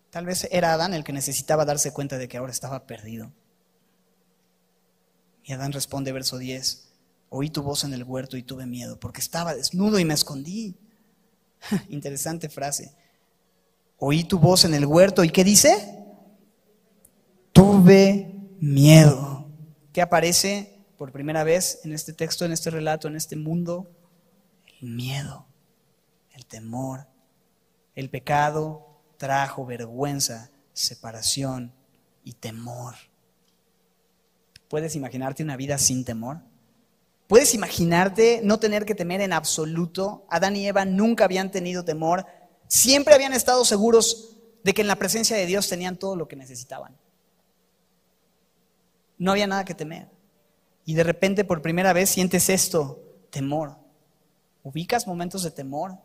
Tal vez era Adán el que necesitaba darse cuenta de que ahora estaba perdido. Y Adán responde, verso 10, oí tu voz en el huerto y tuve miedo, porque estaba desnudo y me escondí. Interesante frase. Oí tu voz en el huerto y ¿qué dice? Tuve miedo. ¿Qué aparece por primera vez en este texto, en este relato, en este mundo? El miedo, el temor, el pecado, trajo vergüenza, separación y temor. ¿Puedes imaginarte una vida sin temor? ¿Puedes imaginarte no tener que temer en absoluto? Adán y Eva nunca habían tenido temor, siempre habían estado seguros de que en la presencia de Dios tenían todo lo que necesitaban. No había nada que temer. Y de repente por primera vez sientes esto, temor. ¿Ubicas momentos de temor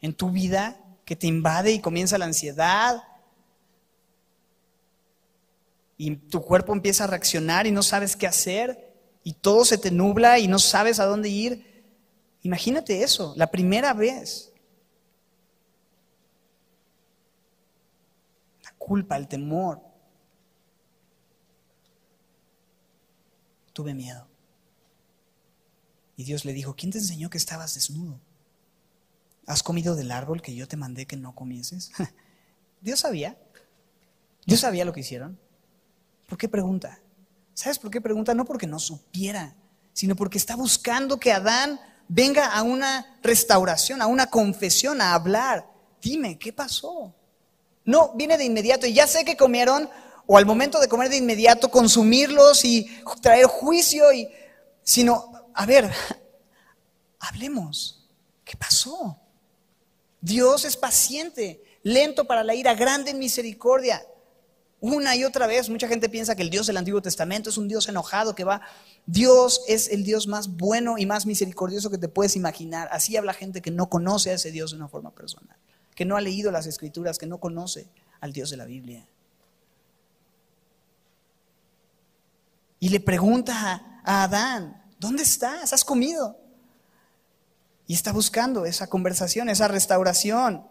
en tu vida? que te invade y comienza la ansiedad. Y tu cuerpo empieza a reaccionar y no sabes qué hacer. Y todo se te nubla y no sabes a dónde ir. Imagínate eso, la primera vez. La culpa, el temor. Tuve miedo. Y Dios le dijo, ¿quién te enseñó que estabas desnudo? ¿Has comido del árbol que yo te mandé que no comieses? Dios sabía. Dios sabía lo que hicieron. ¿Por qué pregunta? ¿Sabes por qué pregunta? No porque no supiera, sino porque está buscando que Adán venga a una restauración, a una confesión, a hablar. Dime, ¿qué pasó? No, viene de inmediato y ya sé que comieron, o al momento de comer de inmediato consumirlos y traer juicio, y, sino, a ver, hablemos, ¿qué pasó? Dios es paciente, lento para la ira, grande en misericordia. Una y otra vez, mucha gente piensa que el Dios del Antiguo Testamento es un Dios enojado que va. Dios es el Dios más bueno y más misericordioso que te puedes imaginar. Así habla gente que no conoce a ese Dios de una forma personal, que no ha leído las Escrituras, que no conoce al Dios de la Biblia. Y le pregunta a Adán, ¿dónde estás? ¿Has comido? Y está buscando esa conversación, esa restauración.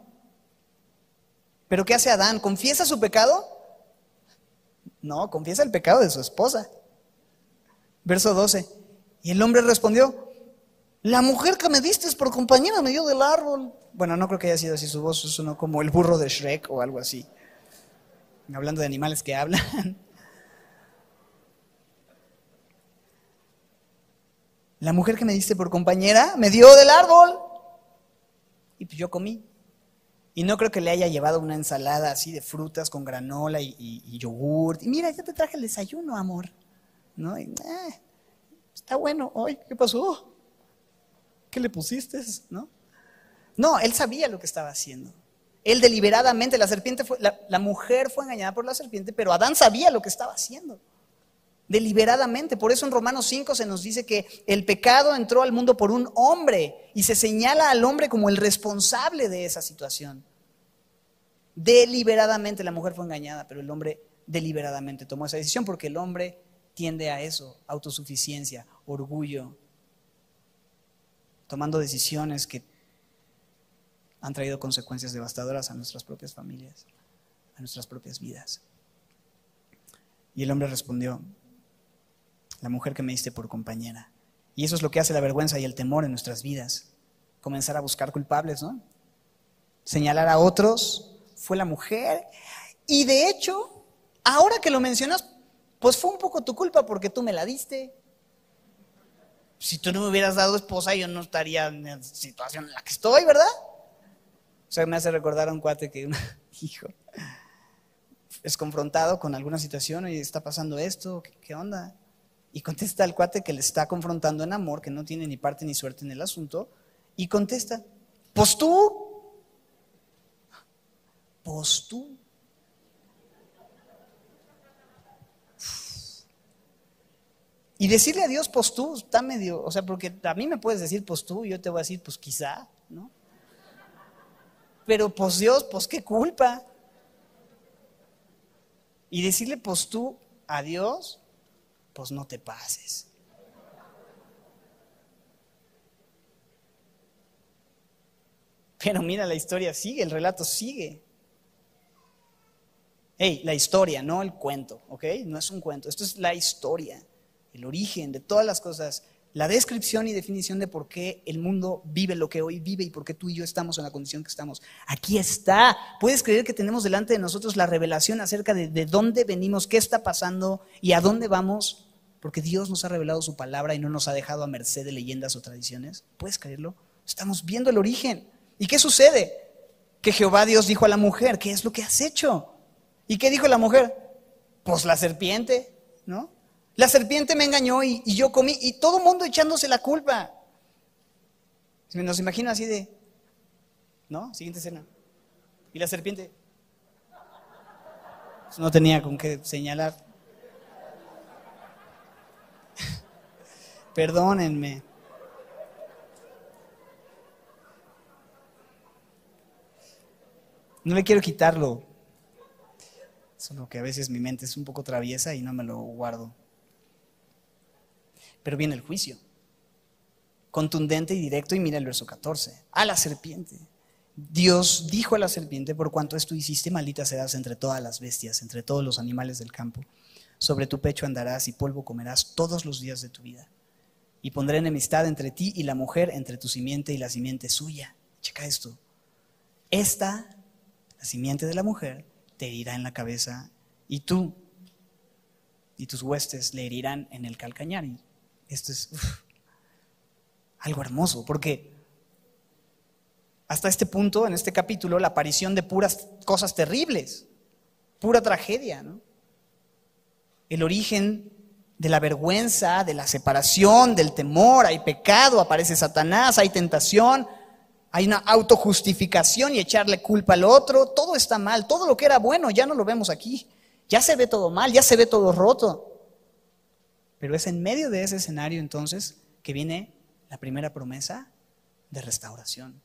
Pero ¿qué hace Adán? ¿Confiesa su pecado? No, confiesa el pecado de su esposa. Verso 12. Y el hombre respondió, la mujer que me diste por compañera me dio del árbol. Bueno, no creo que haya sido así su voz, sonó como el burro de Shrek o algo así. Hablando de animales que hablan. La mujer que me diste por compañera me dio del árbol. Y pues yo comí. Y no creo que le haya llevado una ensalada así de frutas con granola y, y, yogurt. Y mira, ya te traje el desayuno, amor. ¿No? Eh, está bueno. Hoy, ¿qué pasó? ¿Qué le pusiste? ¿No? No, él sabía lo que estaba haciendo. Él deliberadamente, la serpiente fue, la mujer fue engañada por la serpiente, pero Adán sabía lo que estaba haciendo deliberadamente. Por eso en Romanos 5 se nos dice que el pecado entró al mundo por un hombre y se señala al hombre como el responsable de esa situación. Deliberadamente la mujer fue engañada, pero el hombre deliberadamente tomó esa decisión porque el hombre tiende a eso, autosuficiencia, orgullo, tomando decisiones que han traído consecuencias devastadoras a nuestras propias familias, a nuestras propias vidas. Y el hombre respondió, la mujer que me diste por compañera. Y eso es lo que hace la vergüenza y el temor en nuestras vidas. Comenzar a buscar culpables, ¿no? Señalar a otros, fue la mujer. Y de hecho, ahora que lo mencionas, pues fue un poco tu culpa porque tú me la diste. Si tú no me hubieras dado esposa, yo no estaría en la situación en la que estoy, ¿verdad? O sea, me hace recordar a un cuate que, hijo, es confrontado con alguna situación y está pasando esto, ¿qué, onda? Y contesta al cuate que le está confrontando en amor, que no tiene ni parte ni suerte en el asunto, y contesta, pues tú, pues tú. Y decirle a Dios, pues está medio, o sea, porque a mí me puedes decir, pues tú, yo te voy a decir, pues quizá, ¿no? Pero pues Dios, pues qué culpa. Y decirle, pues tú, a Dios, pues no te pases. Pero mira, la historia sigue, el relato sigue. Hey, la historia, no el cuento, ¿ok? No es un cuento, esto es la historia el origen de todas las cosas, la descripción y definición de por qué el mundo vive lo que hoy vive y por qué tú y yo estamos en la condición que estamos. Aquí está. Puedes creer que tenemos delante de nosotros la revelación acerca de, de dónde venimos, qué está pasando y a dónde vamos, porque Dios nos ha revelado su palabra y no nos ha dejado a merced de leyendas o tradiciones. ¿Puedes creerlo? Estamos viendo el origen. ¿Y qué sucede? Que Jehová Dios dijo a la mujer, ¿qué es lo que has hecho? ¿Y qué dijo la mujer? Pues la serpiente, ¿no? La serpiente me engañó y, yo comí y todo el mundo echándose la culpa. Nos imagino así de, ¿no? Siguiente escena. Y la serpiente pues no tenía con qué señalar. Perdónenme. No le quiero quitarlo. Solo que a veces mi mente es un poco traviesa y no me lo guardo. Pero viene el juicio. Contundente y directo y mira el verso 14. A la serpiente. Dios dijo a la serpiente, por cuanto esto hiciste, maldita serás entre todas las bestias, entre todos los animales del campo. Sobre tu pecho andarás y polvo comerás todos los días de tu vida. Y pondré enemistad entre ti y la mujer, entre tu simiente y la simiente suya. Checa esto. Esta, la simiente de la mujer, te herirá en la cabeza y tú y tus huestes le herirán en el calcañar. Esto es algo hermoso, porque hasta este punto, en este capítulo, la aparición de puras cosas terribles, pura tragedia, ¿no? El origen de la vergüenza, de la separación, del temor, hay pecado, aparece Satanás, hay tentación, hay una autojustificación y echarle culpa al otro, todo está mal, todo lo que era bueno ya no lo vemos aquí, ya se ve todo mal, ya se ve todo roto. Pero es en medio de ese escenario entonces que viene la primera promesa de restauración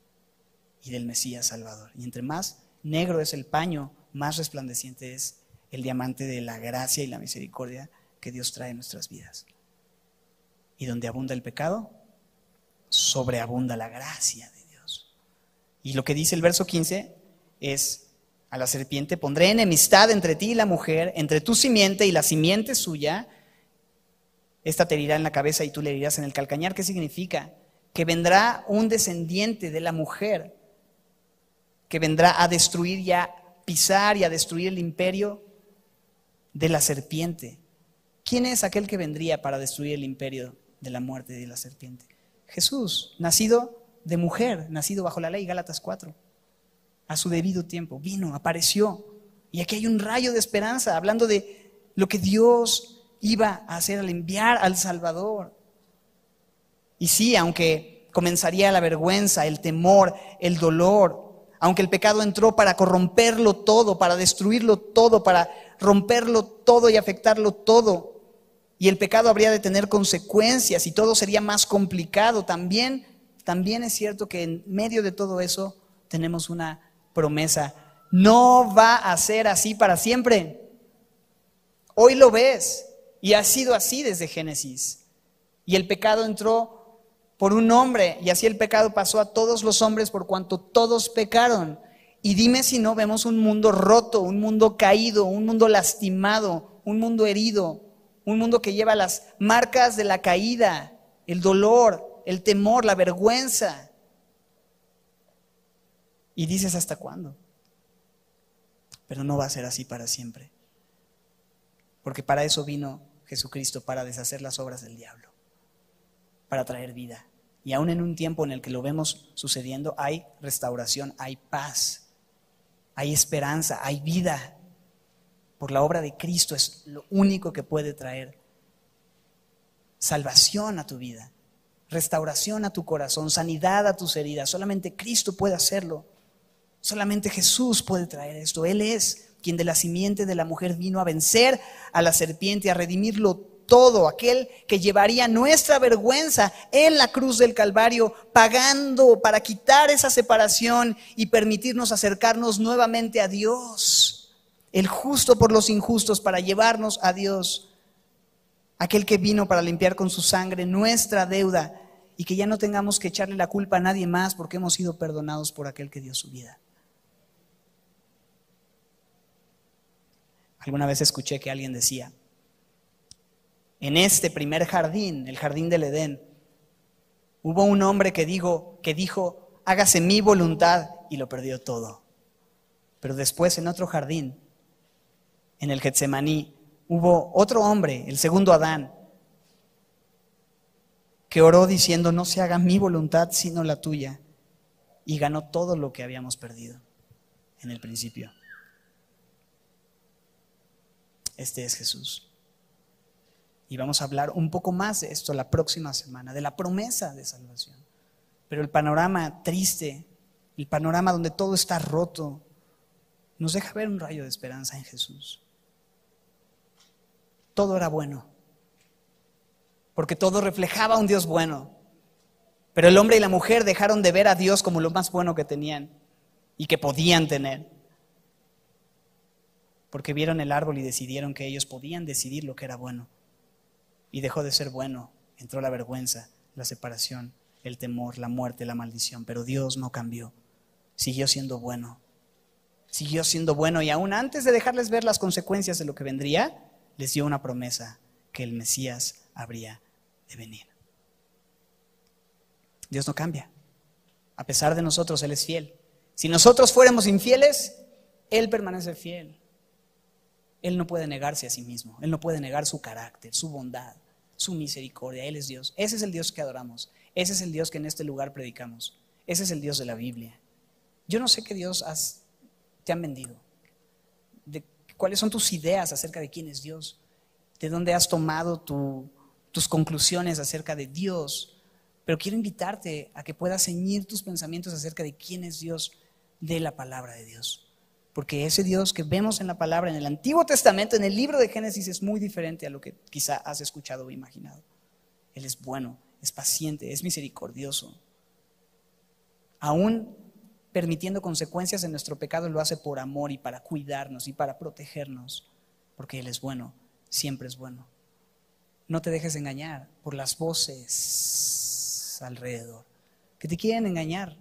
y del Mesías Salvador. Y entre más negro es el paño, más resplandeciente es el diamante de la gracia y la misericordia que Dios trae en nuestras vidas. Y donde abunda el pecado, sobreabunda la gracia de Dios. Y lo que dice el verso 15 es, a la serpiente pondré enemistad entre ti y la mujer, entre tu simiente y la simiente suya, esta te herirá en la cabeza y tú le herirás en el calcañar. ¿Qué significa? Que vendrá un descendiente de la mujer que vendrá a destruir y a pisar y a destruir el imperio de la serpiente. ¿Quién es aquel que vendría para destruir el imperio de la muerte de la serpiente? Jesús, nacido de mujer, nacido bajo la ley, Gálatas 4, a su debido tiempo, vino, apareció. Y aquí hay un rayo de esperanza, hablando de lo que Dios iba a hacer al enviar al Salvador. Y sí, aunque comenzaría la vergüenza, el temor, el dolor, aunque el pecado entró para corromperlo todo, para destruirlo todo, para romperlo todo y afectarlo todo, y el pecado habría de tener consecuencias y todo sería más complicado, también, también es cierto que en medio de todo eso tenemos una promesa. No va a ser así para siempre. Hoy lo ves y ha sido así desde Génesis. Y el pecado entró por un hombre y así el pecado pasó a todos los hombres por cuanto todos pecaron. Y dime si no vemos un mundo roto, un mundo caído, un mundo lastimado, un mundo herido, un mundo que lleva las marcas de la caída, el dolor, el temor, la vergüenza. Y dices, ¿hasta cuándo? Pero no va a ser así para siempre. Porque para eso vino Jesucristo, para deshacer las obras del diablo, para traer vida. Y aún en un tiempo en el que lo vemos sucediendo, hay restauración, hay paz, hay esperanza, hay vida. Por la obra de Cristo es lo único que puede traer salvación a tu vida, restauración a tu corazón, sanidad a tus heridas. Solamente Cristo puede hacerlo. Solamente Jesús puede traer esto. Él es quien de la simiente de la mujer vino a vencer a la serpiente, a redimirlo todo, aquel que llevaría nuestra vergüenza en la cruz del Calvario, pagando para quitar esa separación y permitirnos acercarnos nuevamente a Dios. El justo por los injustos para llevarnos a Dios. Aquel que vino para limpiar con su sangre nuestra deuda y que ya no tengamos que echarle la culpa a nadie más porque hemos sido perdonados por aquel que dio su vida. Alguna vez escuché que alguien decía, en este primer jardín, el jardín del Edén, hubo un hombre que dijo, que dijo, hágase mi voluntad y lo perdió todo. Pero después en otro jardín, en el Getsemaní, hubo otro hombre, el segundo Adán, que oró diciendo, no se haga mi voluntad sino la tuya, y ganó todo lo que habíamos perdido en el principio. Este es Jesús. Y vamos a hablar un poco más de esto la próxima semana, de la promesa de salvación. Pero el panorama triste, el panorama donde todo está roto, nos deja ver un rayo de esperanza en Jesús. Todo era bueno, porque todo reflejaba un Dios bueno. Pero el hombre y la mujer dejaron de ver a Dios como lo más bueno que tenían y que podían tener. Porque vieron el árbol y decidieron que ellos podían decidir lo que era bueno y dejó de ser bueno. Entró la vergüenza, la separación, el temor, la muerte, la maldición. Pero Dios no cambió. Siguió siendo bueno. Siguió siendo bueno y aún antes de dejarles ver las consecuencias de lo que vendría, les dio una promesa que el Mesías habría de venir. Dios no cambia. A pesar de nosotros, Él es fiel. Si nosotros fuéramos infieles, Él permanece fiel. Él no puede negarse a sí mismo. Él no puede negar su carácter, su bondad su misericordia. Él es Dios. Ese es el Dios que adoramos. Ese es el Dios que en este lugar predicamos. Ese es el Dios de la Biblia. Yo no sé qué Dios has, te han vendido. ¿Cuáles son tus ideas acerca de quién es Dios? ¿De dónde has tomado tus conclusiones acerca de Dios? Pero quiero invitarte a que puedas ceñir tus pensamientos acerca de quién es Dios de la palabra de Dios. Porque ese Dios que vemos en la palabra, en el Antiguo Testamento, en el libro de Génesis, es muy diferente a lo que quizá has escuchado o imaginado. Él es bueno, es paciente, es misericordioso. Aún permitiendo consecuencias en nuestro pecado, lo hace por amor y para cuidarnos y para protegernos. Porque Él es bueno, siempre es bueno. No te dejes engañar por las voces alrededor, que te quieren engañar,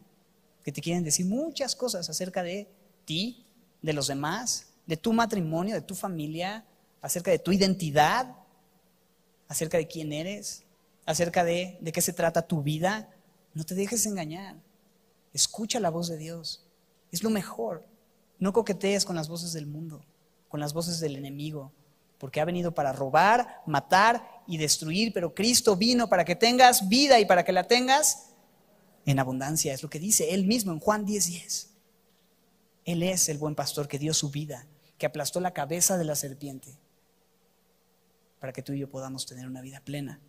que te quieren decir muchas cosas acerca de ti, de los demás, de tu matrimonio, de tu familia, acerca de tu identidad, acerca de quién eres, acerca de, de qué se trata tu vida. No te dejes engañar. Escucha la voz de Dios. Es lo mejor. No coquetees con las voces del mundo, con las voces del enemigo, porque ha venido para robar, matar y destruir, pero Cristo vino para que tengas vida y para que la tengas en abundancia. Es lo que dice él mismo en Juan 10:10. 10. Él es el buen pastor que dio su vida, que aplastó la cabeza de la serpiente, para que tú y yo podamos tener una vida plena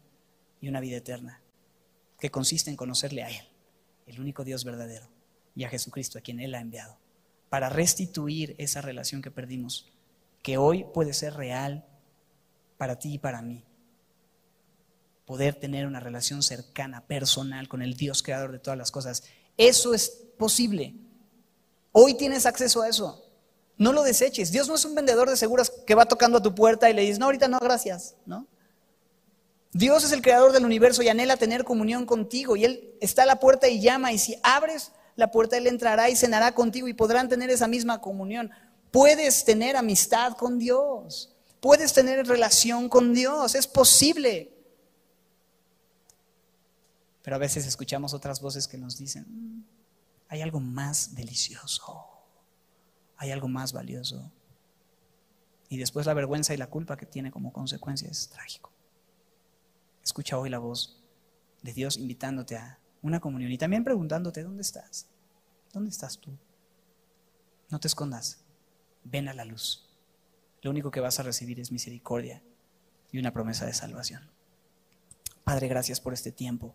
y una vida eterna, que consiste en conocerle a Él, el único Dios verdadero, y a Jesucristo, a quien Él ha enviado, para restituir esa relación que perdimos, que hoy puede ser real para ti y para mí. Poder tener una relación cercana, personal, con el Dios creador de todas las cosas. Eso es posible Hoy tienes acceso a eso. No lo deseches. Dios no es un vendedor de seguros que va tocando a tu puerta y le dices, no, ahorita no, gracias, ¿no? Dios es el creador del universo y anhela tener comunión contigo. Y Él está a la puerta y llama. Y si abres la puerta, Él entrará y cenará contigo y podrán tener esa misma comunión. Puedes tener amistad con Dios. Puedes tener relación con Dios. Es posible. Pero a veces escuchamos otras voces que nos dicen, mm, hay algo más delicioso. Hay algo más valioso. Y después la vergüenza y la culpa que tiene como consecuencia es trágico. Escucha hoy la voz de Dios invitándote a una comunión y también preguntándote, ¿dónde estás? ¿Dónde estás tú? No te escondas, ven a la luz. Lo único que vas a recibir es misericordia y una promesa de salvación. Padre, gracias por este tiempo,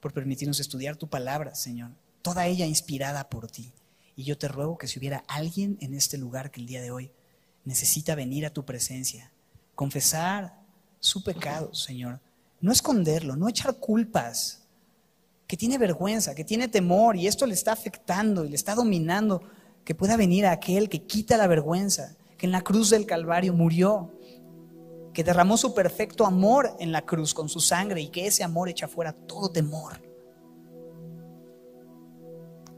por permitirnos estudiar tu palabra, Señor, toda ella inspirada por ti. Y yo te ruego que si hubiera alguien en este lugar que el día de hoy necesita venir a tu presencia, confesar su pecado, Señor, no esconderlo, no echar culpas, que tiene vergüenza, que tiene temor y esto le está afectando y le está dominando, que pueda venir a aquel que quita la vergüenza, que en la cruz del Calvario murió, que derramó su perfecto amor en la cruz con su sangre y que ese amor echa fuera todo temor.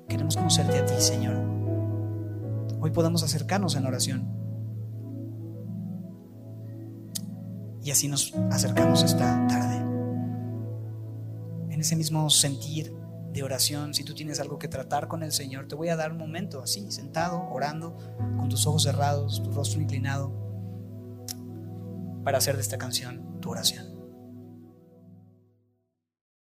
Queremos conocerte a ti, Señor. Hoy podemos acercarnos en oración. Y así nos acercamos esta tarde. En ese mismo sentir de oración, si tú tienes algo que tratar con el Señor, te voy a dar un momento así, sentado, orando, con tus ojos cerrados, tu rostro inclinado, para hacer de esta canción tu oración.